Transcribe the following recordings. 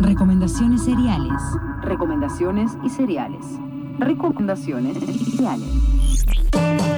Recomendaciones seriales. Recomendaciones y cereales. Recomendaciones y cereales.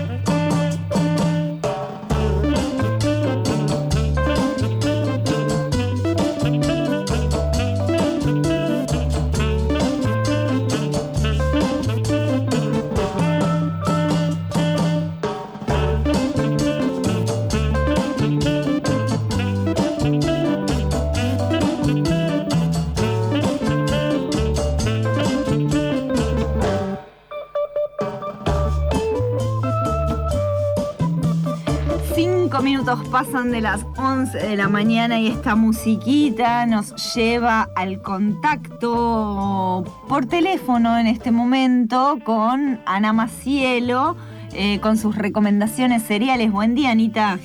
Pasan de las 11 de la mañana y esta musiquita nos lleva al contacto por teléfono en este momento con Ana Macielo, eh, con sus recomendaciones seriales. Buen día, Anita.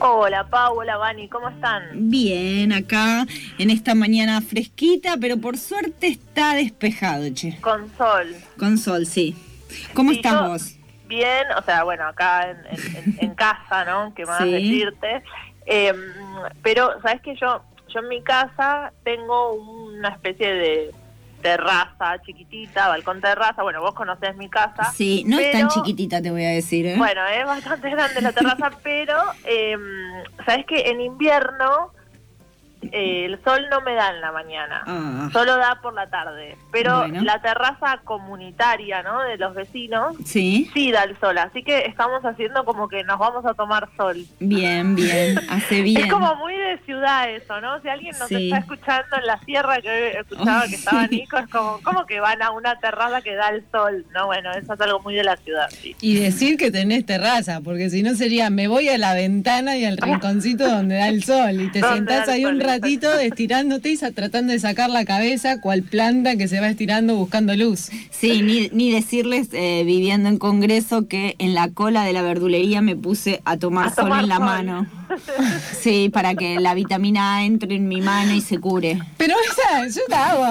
Hola, Pau, hola, Vani, ¿cómo están? Bien, acá en esta mañana fresquita, pero por suerte está despejado, che. Con sol. Con sol, sí. ¿Cómo Sí, estás yo- vos? Bien, o sea, bueno, acá en, en- casa, ¿no? ¿Qué más Sí. decirte? Eh, pero, ¿sabes que Yo, yo en mi casa tengo una especie de terraza chiquitita, balcón terraza. Bueno, vos conocés mi casa. Sí, no es tan chiquitita, te voy a decir, ¿eh? Bueno, es bastante grande la terraza, pero eh, sabes que en invierno eh, el sol no me da en la mañana, Ah. solo da por la tarde. Pero Bueno. la terraza comunitaria, ¿no? De los vecinos Sí, sí da el sol, así que estamos haciendo como que nos vamos a tomar sol. bien, bien, hace bien. Es como muy de ciudad eso, ¿no? Si alguien nos Sí. está escuchando en la sierra que escuchaba que estaba Nico, es como, como que van a una terraza que da el sol, ¿no? Bueno, eso es algo muy de la ciudad, sí. Y decir que tenés terraza, porque si no sería, me voy a la ventana y al rinconcito donde da el sol, y te sentás ahí un sol, ratito estirándote y tratando de sacar la cabeza, cual planta que se va estirando buscando luz. Sí, ni, ni decirles, eh, viviendo en Congreso, que en la cola de la verdulería me puse a tomar A sol tomar en la sol. mano. Sí, para que la vitamina A entre en mi mano y se cure. Pero esa, yo la hago,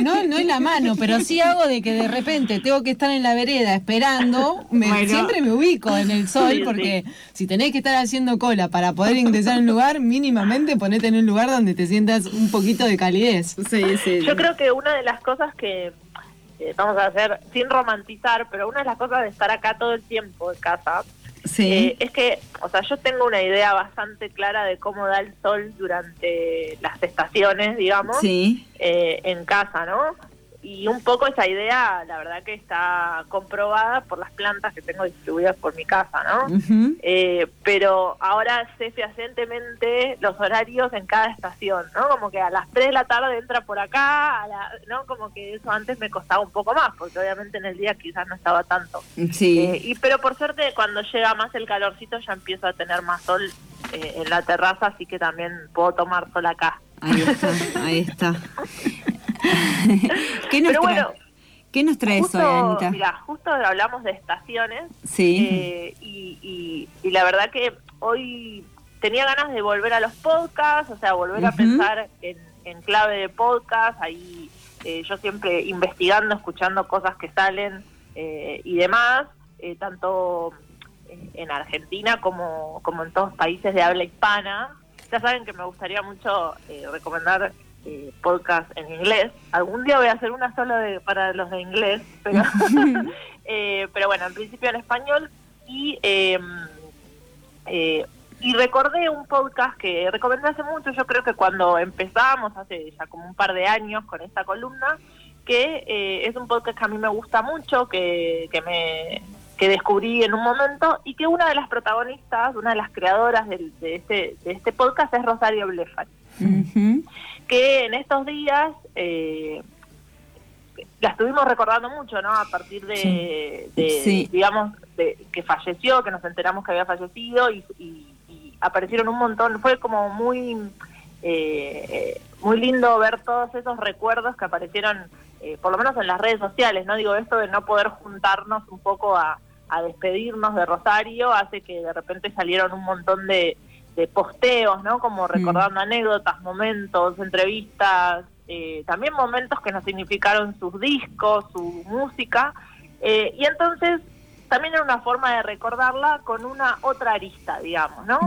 no, no en la mano, pero sí hago de que de repente tengo que estar en la vereda esperando, me- Bueno. siempre me ubico en el sol, Sí, porque si tenés que estar haciendo cola para poder ingresar a un lugar, mínimamente ponete en un lugar donde te sientas un poquito de calidez. Sí, sí. Yo creo que una de las cosas que eh, vamos a hacer, sin romantizar, pero una de las cosas de estar acá todo el tiempo en casa, Sí. eh, es que, o sea, yo tengo una idea bastante clara de cómo da el sol durante las estaciones, digamos, sí. eh, en casa, ¿no? Y un poco esa idea, la verdad que está comprobada por las plantas que tengo distribuidas por mi casa, ¿no? Eh, pero ahora sé fehacientemente los horarios en cada estación, ¿no? Como que a las 3 de la tarde entra por acá, a la- ¿no? Como que eso antes me costaba un poco más, porque obviamente en el día quizás no estaba tanto. Sí. Eh, y pero por suerte cuando llega más el calorcito ya empiezo a tener más sol eh, en la terraza, así que también puedo tomar sol acá. Ahí está, ahí está. ¿Qué nos Pero trae, bueno, ¿qué nos traes hoy, Justo, Anita? mira, justo hablamos de estaciones Sí. eh, y, y- y la verdad que hoy tenía ganas de volver a los podcasts, o sea, volver a pensar en, en clave de podcast, ahí eh, yo siempre investigando, escuchando cosas que salen eh, y demás, eh, tanto en- en Argentina como, como en todos países de habla hispana. Ya saben que me gustaría mucho eh, recomendar eh, podcast en inglés. Algún día voy a hacer una sola de, para los de inglés, pero, eh, pero bueno, en principio en español. Y, eh, eh, y recordé un podcast que recomendé hace mucho, yo creo que cuando empezamos, hace ya como un par de años con esta columna, que eh, es un podcast que a mí me gusta mucho, que, que me que descubrí en un momento y que una de las protagonistas, una de las creadoras del- de, este, de este podcast es Rosario Blefari Ujú. Que en estos días eh, la estuvimos recordando mucho, ¿no? A partir de, Sí. de, Sí. digamos, de que falleció, que nos enteramos que había fallecido y, y- y aparecieron un montón. Fue como muy, eh, muy lindo ver todos esos recuerdos que aparecieron, eh, por lo menos en las redes sociales, ¿no? Digo, esto de no poder juntarnos un poco a, a despedirnos de Rosario hace que de repente salieron un montón de, de posteos, ¿no? Como recordando anécdotas, momentos, entrevistas, eh, también momentos que nos significaron sus discos, su música. Eh, y entonces también era una forma de recordarla con una otra arista, digamos, ¿no?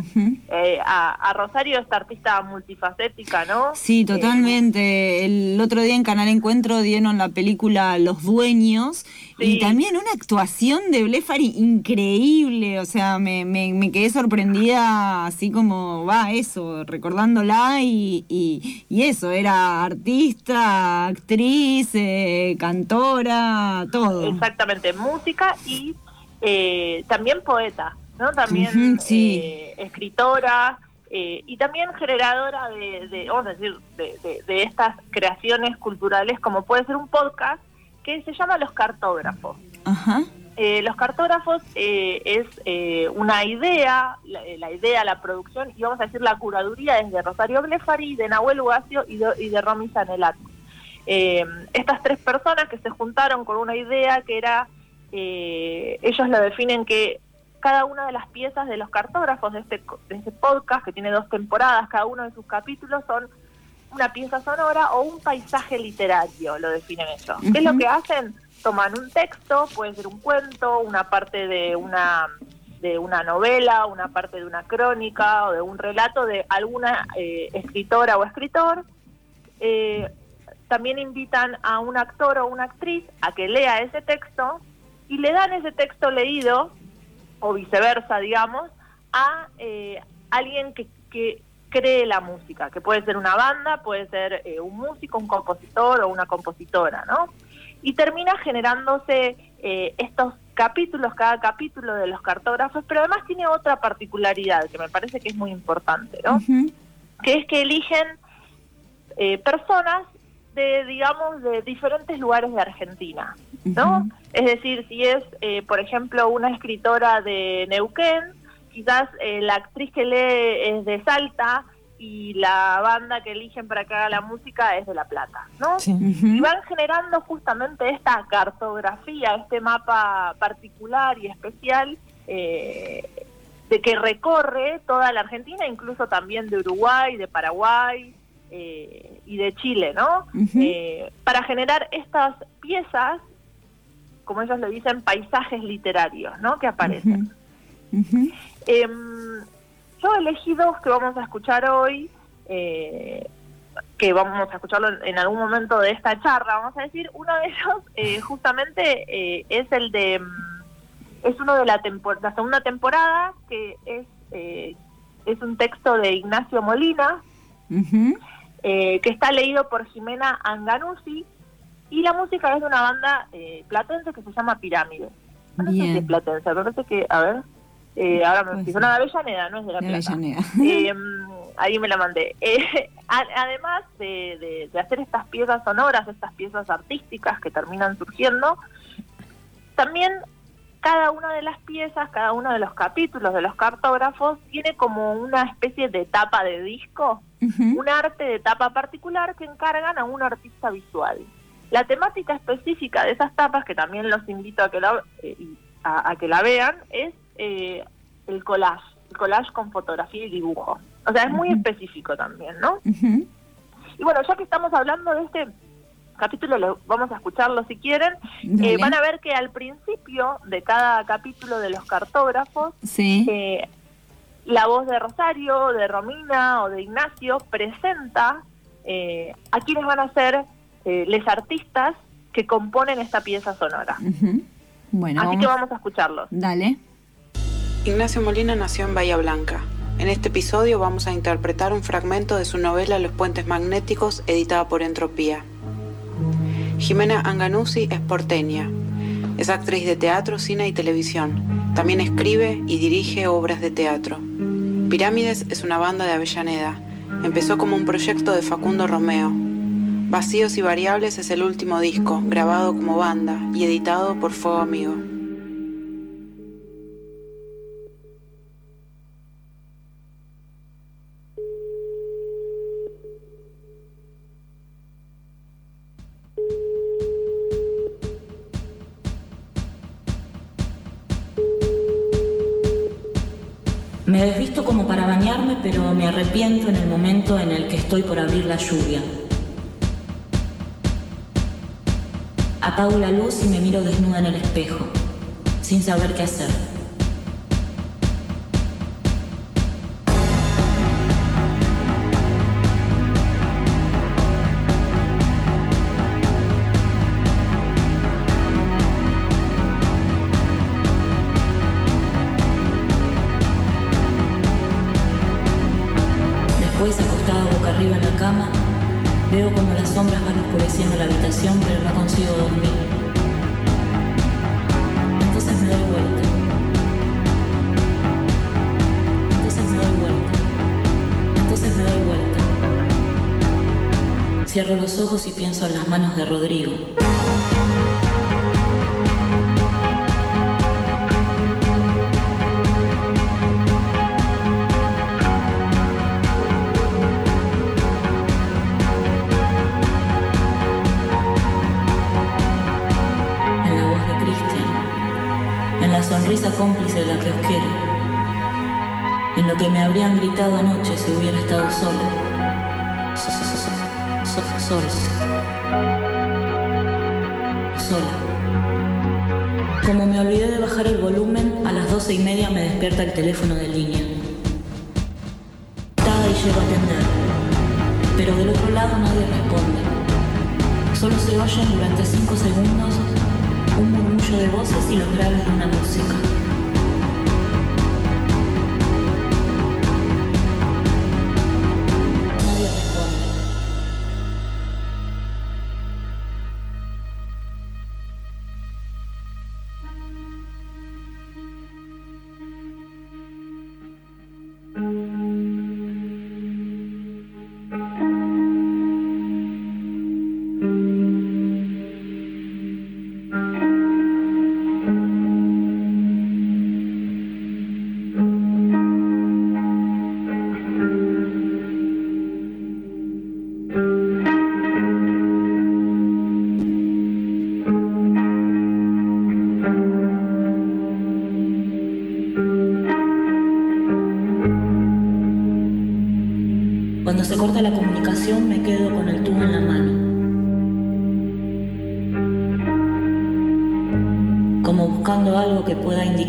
Eh, a, a Rosario, esta artista multifacética, ¿no? Sí, totalmente. El otro día en Canal Encuentro dieron la película Los Dueños y también una actuación de Blefari increíble. O sea, me, me, me quedé sorprendida así como va eso, recordándola y, y, y eso, era artista, actriz, eh, cantora, todo. Exactamente, música y eh, también poeta, ¿no? También sí. eh, escritora eh, y también generadora de, de, vamos a decir, de, de- de estas creaciones culturales, como puede ser un podcast que se llama Los Cartógrafos. Ajá. Eh, los cartógrafos eh, es eh, una idea, la, eh, la idea, la producción y vamos a decir la curaduría es de Rosario Blefari, de Nahuel Ugacio y de, y de Romy Sanelato. Eh, estas tres personas que se juntaron con una idea que era, eh, ellos lo definen que cada una de las piezas de los cartógrafos de este, de este podcast, que tiene dos temporadas, cada uno de sus capítulos son una pieza sonora o un paisaje literario, lo definen ellos. ¿Qué es lo que hacen? Toman un texto, puede ser un cuento, una parte de una de una novela, una parte de una crónica o de un relato de alguna eh, escritora o escritor. Eh, también invitan a un actor o una actriz a que lea ese texto y le dan ese texto leído, o viceversa, digamos, a eh, alguien que, que cree la música, que puede ser una banda, puede ser eh, un músico, un compositor o una compositora, ¿no? Y termina generándose eh, estos capítulos, cada capítulo de los cartógrafos, pero además tiene otra particularidad que me parece que es muy importante, ¿no? Que es que eligen eh, personas de, digamos, de diferentes lugares de Argentina, ¿no? Es decir, si es, eh, por ejemplo, una escritora de Neuquén, quizás eh, la actriz que lee es de Salta y la banda que eligen para que haga la música es de La Plata, ¿no? Sí. Y van generando justamente esta cartografía, este mapa particular y especial eh, de que recorre toda la Argentina, incluso también de Uruguay, de Paraguay eh, y de Chile, ¿no? Eh, para generar estas piezas, como ellos le dicen, paisajes literarios, ¿no? Que aparecen. Ujú. Em, yo elegí dos que vamos a escuchar hoy, eh, que vamos a escucharlo en, algún momento de esta charla, vamos a decir. Uno de ellos, eh, justamente, eh, es el de. mm, Es uno de la, tempor- la segunda temporada, que es, eh, es un texto de Ignacio Molina, eh, que está leído por Jimena Anganuzzi, y la música es de una banda eh, platense que se llama Pirámide. No sé si es platense, me parece que, a ver, eh, ahora me fijo, no, de Avellaneda, no es de La Plata. Eh, ahí me la mandé. Eh, a- además de, de- de hacer estas piezas sonoras, estas piezas artísticas que terminan surgiendo, también cada una de las piezas, cada uno de los capítulos de los cartógrafos tiene como una especie de tapa de disco, un arte de tapa particular que encargan a un artista visual. La temática específica de esas tapas, que también los invito a que la, eh, a, a que la vean, es eh, el collage, el collage con fotografía y dibujo. O sea, es muy específico también, ¿no? Y bueno, ya que estamos hablando de este capítulo, lo- vamos a escucharlo si quieren. Eh, van a ver que al principio de cada capítulo de los cartógrafos, Sí. eh, la voz de Rosario, de Romina o de Ignacio presenta eh, a quienes van a ser eh, les artistas que componen esta pieza sonora. Bueno, Así vamos. que vamos a escucharlos. Dale. Ignacio Molina nació en Bahía Blanca. En este episodio vamos a interpretar un fragmento de su novela Los puentes magnéticos, editada por Entropía. Jimena Anganuzzi es porteña. Es actriz de teatro, cine y televisión. También escribe y dirige obras de teatro. Pirámides es una banda de Avellaneda. Empezó como un proyecto de Facundo Romeo. Vacíos y Variables es el último disco, grabado como banda y editado por Fuego Amigo. Pero me arrepiento en el momento en el que estoy por abrir la lluvia. Apago la luz y me miro desnuda en el espejo. sin saber qué hacer. Los ojos y pienso en las manos de Rodrigo. en la voz de Cristian, en la sonrisa cómplice de la que os quiero, en lo que me habrían gritado anoche si hubiera estado solo. So- so- so- so- Solo. Sola. Como me olvidé de bajar el volumen, a las doce y media me despierta el teléfono de línea. Tada y llego a atender, pero del otro lado nadie responde. Solo se oyen durante cinco segundos un murmullo de voces y los graves de una música.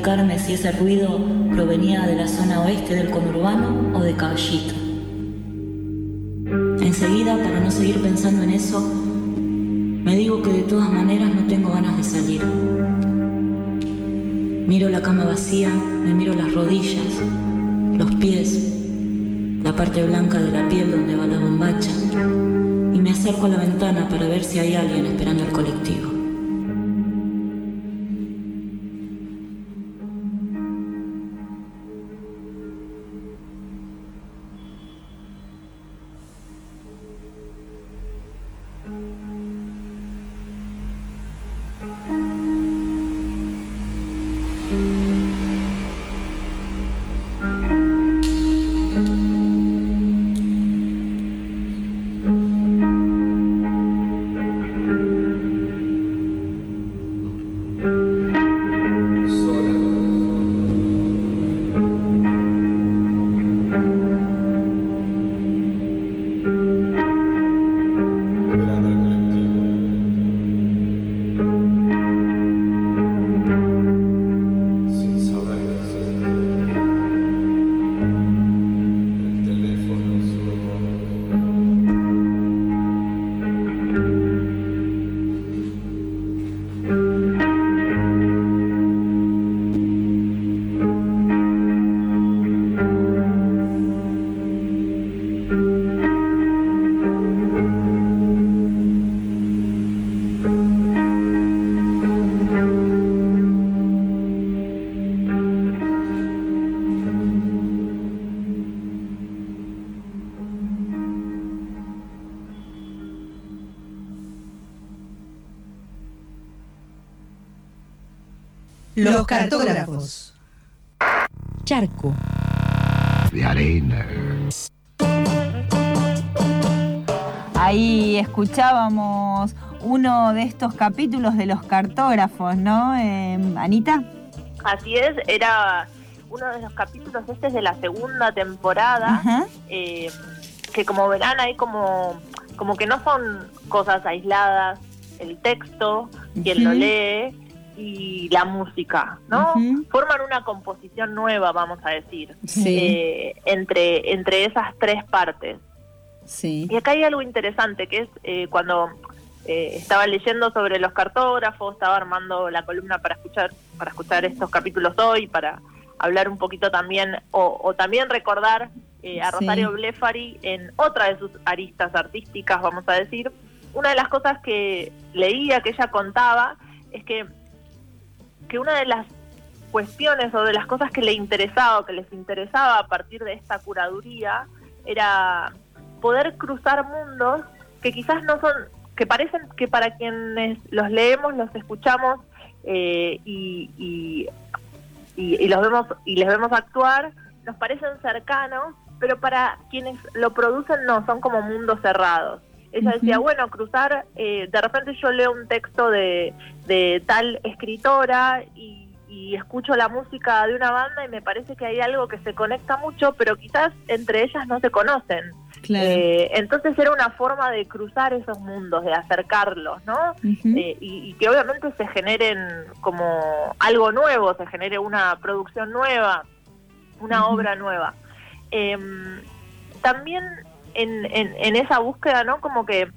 Indicarme si ese ruido provenía de la zona oeste del conurbano o de Caballito. Enseguida, para no seguir pensando en eso, me digo que de todas maneras no tengo ganas de salir. Miro la cama vacía, me miro las rodillas, los pies, la parte blanca de la piel donde va la bombacha, y me acerco a la ventana para ver si hay alguien esperando el colectivo. Los cartógrafos. Charco. de arena. Ahí escuchábamos uno de estos capítulos de los cartógrafos, ¿no, eh, Anita? Así es, era uno de los capítulos este es de la segunda temporada, eh, que como verán hay como, como que no son cosas aisladas, el texto, quien lo lee, y la música, ¿no? Forman una composición nueva, vamos a decir, Sí. eh, entre, entre esas tres partes. Sí. Y acá hay algo interesante, que es eh, cuando eh, estaba leyendo sobre los cartógrafos, estaba armando la columna para escuchar, para escuchar estos capítulos hoy, para hablar un poquito también, o, o también recordar eh, a Sí. Rosario Blefari en otra de sus aristas artísticas, vamos a decir. Una de las cosas que leía, que ella contaba, es que, que una de las cuestiones o de las cosas que le interesaba o que les interesaba a partir de esta curaduría era poder cruzar mundos que quizás no son, que parecen que para quienes los leemos, los escuchamos eh, y, y, los vemos y les vemos actuar, nos parecen cercanos, pero para quienes lo producen no, son como mundos cerrados. Ella decía, bueno, cruzar, eh, de repente yo leo un texto de, de tal escritora y, y escucho la música de una banda y me parece que hay algo que se conecta mucho, pero quizás entre ellas no se conocen. Claro. Eh, entonces era una forma de cruzar esos mundos, de acercarlos, ¿no? Eh, y, y que obviamente se generen como algo nuevo, se genere una producción nueva, una obra nueva. Em, también en, en, en esa búsqueda, ¿no? Como que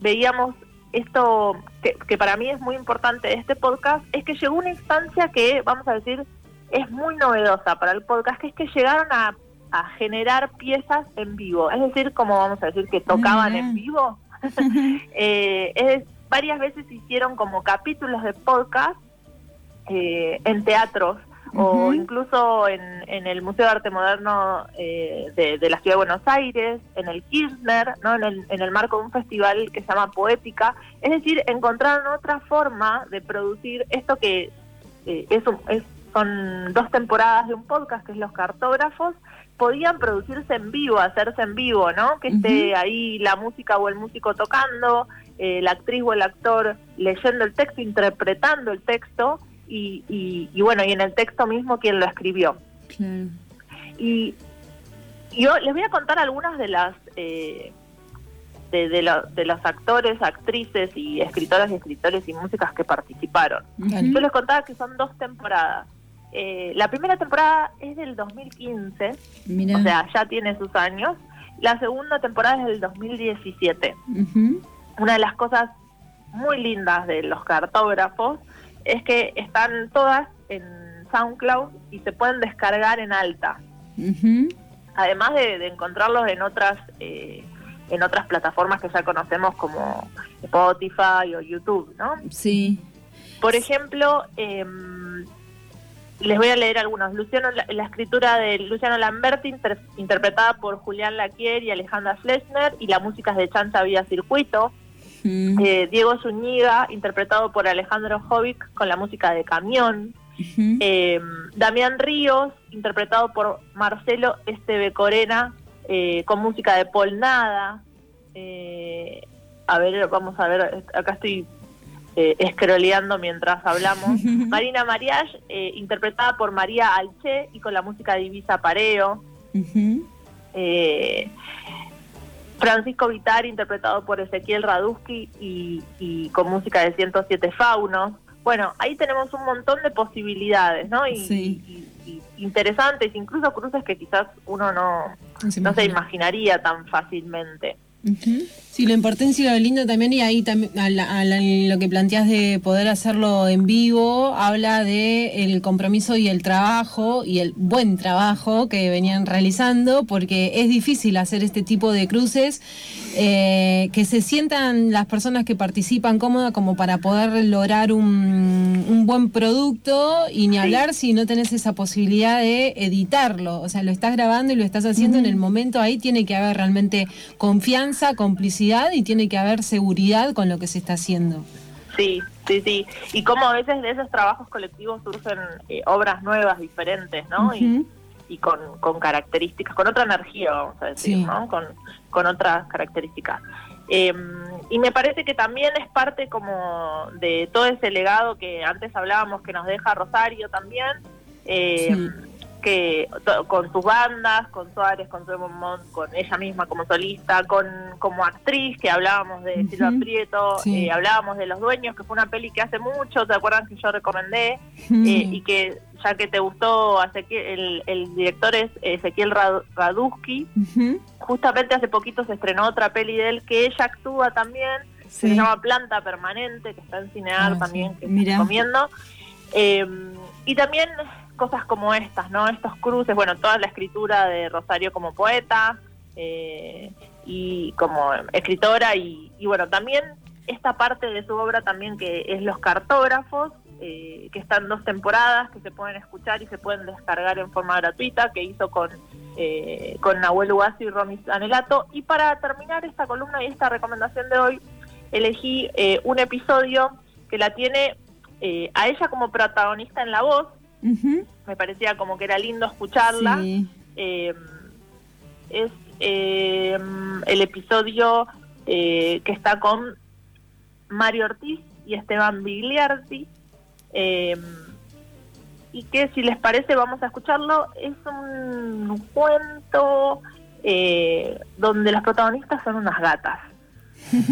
veíamos esto que, que para mí es muy importante de este podcast, es que llegó una instancia que, vamos a decir, es muy novedosa para el podcast, que es que llegaron a, a generar piezas en vivo, es decir, como vamos a decir, que tocaban en vivo. Eh, es, varias veces hicieron como capítulos de podcast eh, en teatros o incluso en, en el Museo de Arte Moderno eh, de, de la Ciudad de Buenos Aires, en el Kirchner, ¿no? en, el, en el marco de un festival que se llama Poética. Es decir, encontraron otra forma de producir esto que eh, es un- es- son dos temporadas de un podcast, que es Los Cartógrafos, podían producirse en vivo, hacerse en vivo, ¿no? Que esté ahí la música o el músico tocando, eh, la actriz o el actor leyendo el texto, interpretando el texto, y, y, y bueno, y en el texto mismo quien lo escribió. Claro. Y yo les voy a contar algunas de las eh, de, de, lo- de los actores, actrices y escritoras y escritores y músicas que participaron. Yo les contaba que son dos temporadas. Eh, la primera temporada es del 2015, Mira. o sea, ya tiene sus años. La segunda temporada es del 2017 Ujú. una de las cosas muy lindas de los cartógrafos es que están todas en SoundCloud y se pueden descargar en alta, Ujú. además de, de encontrarlos en otras eh, en otras plataformas que ya conocemos como Spotify o YouTube, ¿no? Sí. Por ejemplo, em, les voy a leer algunos. Luciano, la, la escritura de Luciano Lamberti, inter- interpretada por Julián Laquier y Alejandra Flesner, y la música es de Chancha Vía Circuito. Eh, Diego Zúñiga, interpretado por Alejandro Jovic, con la música de Camión. Eh, Damián Ríos, interpretado por Marcelo Esteve Corena, eh, con música de Paul Nada. A ver, vamos a ver, acá estoy eh, escroleando mientras hablamos. Marina Mariage, interpretada por María Alche y con la música de Ibiza Pareo. Eh, Francisco Vitar, interpretado por Ezequiel Radusky y, y con música de 107 Faunos. Bueno, ahí tenemos un montón de posibilidades, ¿no? Y, Sí. y- y interesantes, incluso cruces que quizás uno no, No se no se imagina. imaginaría tan fácilmente. Sí, lo importante y lo lindo también, y ahí también a la- a la- lo que planteas de poder hacerlo en vivo, habla de el compromiso y el trabajo y el buen trabajo que venían realizando, porque es difícil hacer este tipo de cruces, eh, que se sientan las personas que participan cómodas como para poder lograr un, un buen producto y ni hablar si no tenés esa posibilidad de editarlo, o sea, lo estás grabando y lo estás haciendo en el momento, ahí tiene que haber realmente confianza, complicidad y tiene que haber seguridad con lo que se está haciendo. Sí, sí, sí. Y como a veces de esos trabajos colectivos surgen eh, obras nuevas, diferentes, ¿no? Y, con, con características, con otra energía, vamos a decir, Sí. ¿no? Con, con otras características. Eh, y me parece que también es parte como de todo ese legado que antes hablábamos que nos deja Rosario también. Eh, Sí. Que con sus bandas, con Suárez, con Simon Mont, con ella misma como solista, con como actriz, que hablábamos de Ujú. Silvia Prieto, Sí. eh, hablábamos de Los Dueños, que fue una peli que hace mucho, ¿te acuerdas que yo recomendé? Eh, y que ya que te gustó, el, el director es Ezequiel Rad- Radusky, Ujú. justamente hace poquito se estrenó otra peli de él que ella actúa también, que Sí. se llama Planta Permanente, que está en Cinear Ah, también, sí. que Mira. te recomiendo. Eh, y también cosas como estas, ¿no? Estos cruces, bueno, toda la escritura de Rosario como poeta eh, y como escritora y, bueno, también esta parte de su obra también que es Los Cartógrafos, eh, que están dos temporadas, que se pueden escuchar y se pueden descargar en forma gratuita, que hizo con, eh, con Nahuel Ugacio y Romy Anelato. Y para terminar esta columna y esta recomendación de hoy, elegí eh, un episodio que la tiene eh, a ella como protagonista en la voz. Me parecía como que era lindo escucharla. Sí. Eh, es eh, el episodio eh, que está con Mario Ortiz y Esteban Bigliardi. eh, y que si les parece vamos a escucharlo. Es un cuento eh, donde los protagonistas son unas gatas.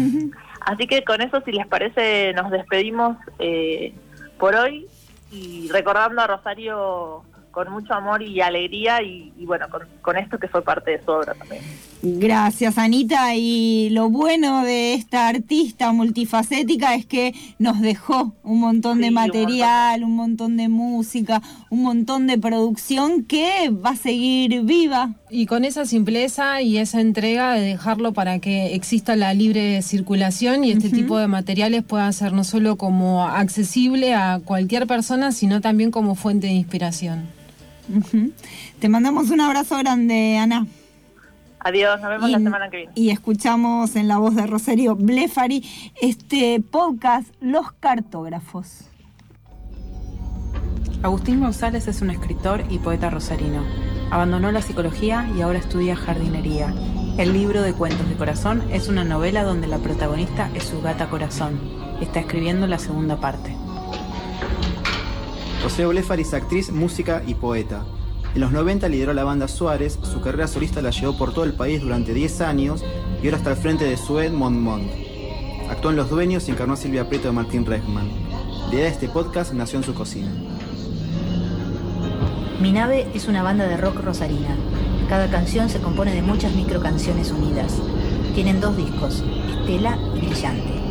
Así que con eso, si les parece, nos despedimos eh, por hoy y recordando a Rosario con mucho amor y alegría y, y bueno, con, con esto que fue parte de su obra también. Gracias, Anita. Y lo bueno de esta artista multifacética es que nos dejó un montón de un material, un montón de música, un montón de producción que va a seguir viva. Y con esa simpleza y esa entrega de dejarlo para que exista la libre circulación y este tipo de materiales pueda ser no solo como accesible a cualquier persona, sino también como fuente de inspiración. Te mandamos un abrazo grande, Ana. Adiós, nos vemos y, la semana que viene. y escuchamos en la voz de Rosario Blefari este podcast Los Cartógrafos. Agustín González es un escritor y poeta rosarino. Abandonó la psicología y ahora estudia jardinería. El libro de cuentos de corazón es una novela donde la protagonista es su gata corazón. Está escribiendo la segunda parte. Rosario Blefari es actriz, música y poeta. En los 90 lideró la banda Suárez, su carrera solista la llevó por todo el país durante 10 años y ahora está al frente de Sued Montmont. Actuó en Los Dueños y encarnó a Silvia Prieto de Martín Reckman. La idea de este podcast nació en su cocina. Mi nave es una banda de rock rosarina. Cada canción se compone de muchas microcanciones unidas. Tienen dos discos, Estela y Brillante.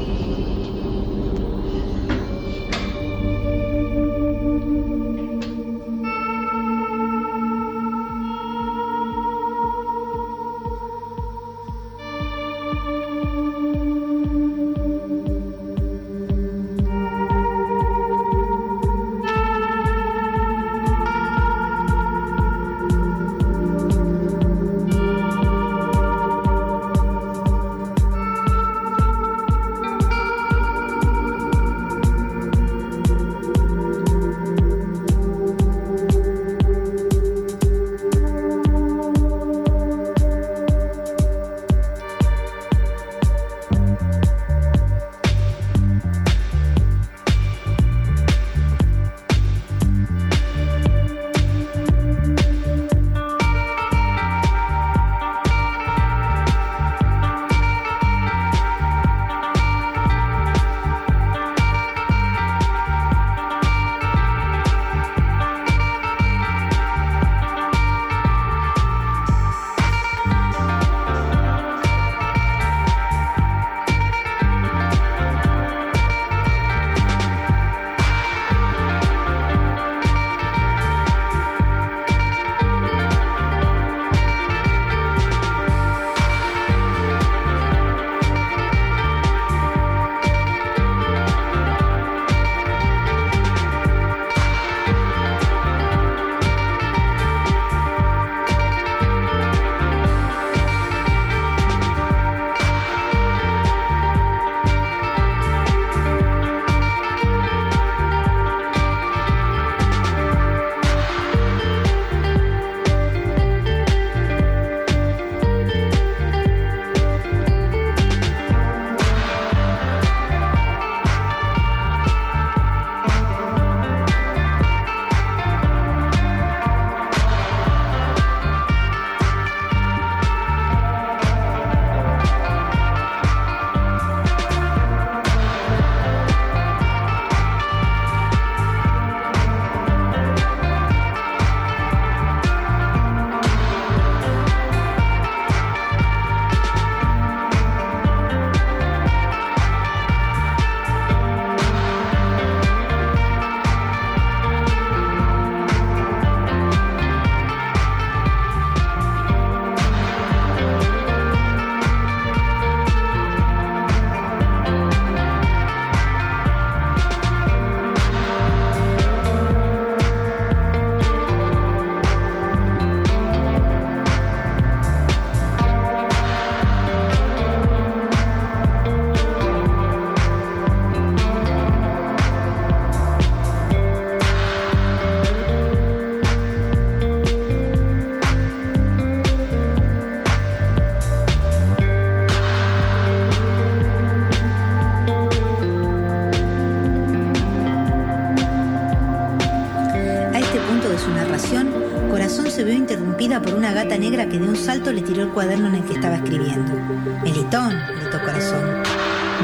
Le tiró el cuaderno en el que estaba escribiendo. Melitón, gritó Corazón.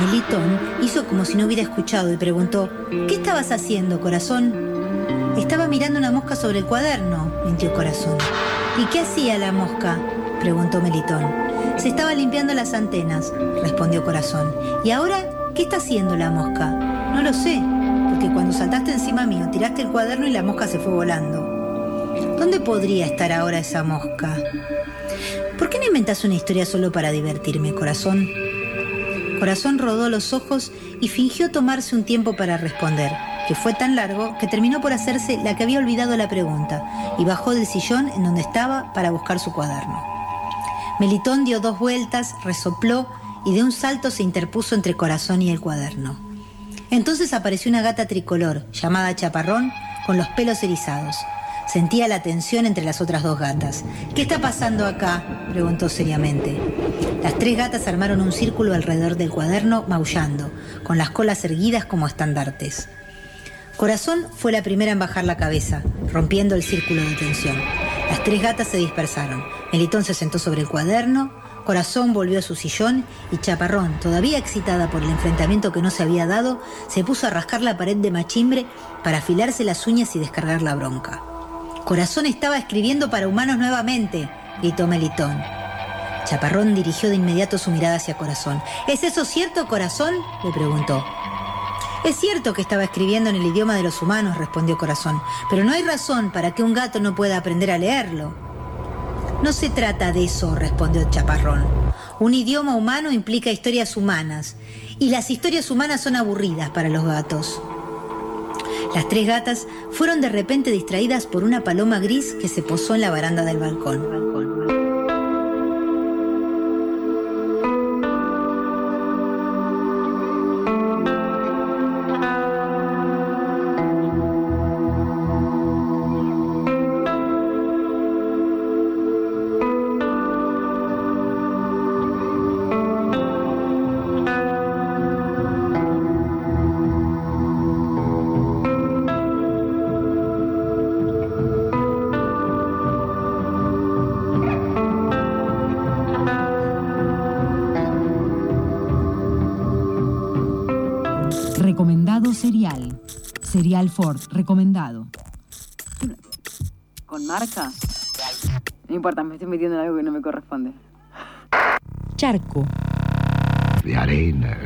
Melitón hizo como si no hubiera escuchado y preguntó, ¿qué estabas haciendo, Corazón? Estaba mirando una mosca sobre el cuaderno, mintió Corazón. ¿Y qué hacía la mosca? preguntó Melitón. Se estaba limpiando las antenas, respondió Corazón. ¿Y ahora qué está haciendo la mosca? No lo sé, porque cuando saltaste encima mío tiraste el cuaderno y la mosca se fue volando. ¿Dónde podría estar ahora esa mosca? ¿Por qué no inventas una historia solo para divertirme, corazón? Corazón rodó los ojos y fingió tomarse un tiempo para responder, que fue tan largo que terminó por hacerse la que había olvidado la pregunta y bajó del sillón en donde estaba para buscar su cuaderno. Melitón dio dos vueltas, resopló y de un salto se interpuso entre Corazón y el cuaderno. Entonces apareció una gata tricolor, llamada Chaparrón, con los pelos erizados. Sentía la tensión entre las otras dos gatas. ¿Qué está pasando acá? preguntó seriamente. Las tres gatas armaron un círculo alrededor del cuaderno, maullando, con las colas erguidas como estandartes. Corazón fue la primera en bajar la cabeza, rompiendo el círculo de tensión. Las tres gatas se dispersaron. Melitón se sentó sobre el cuaderno, Corazón volvió a su sillón y Chaparrón, todavía excitada por el enfrentamiento que no se había dado, se puso a rascar la pared de machimbre para afilarse las uñas y descargar la bronca. Corazón estaba escribiendo para humanos nuevamente, gritó Melitón. Chaparrón dirigió de inmediato su mirada hacia Corazón. ¿Es eso cierto, Corazón? le preguntó. Es cierto que estaba escribiendo en el idioma de los humanos, respondió Corazón, pero no hay razón para que un gato no pueda aprender a leerlo. No se trata de eso, respondió Chaparrón. Un idioma humano implica historias humanas, y las historias humanas son aburridas para los gatos. Las tres gatas fueron de repente distraídas por una paloma gris que se posó en la baranda del balcón. Metiendo en algo que no me corresponde. Charco. De arena.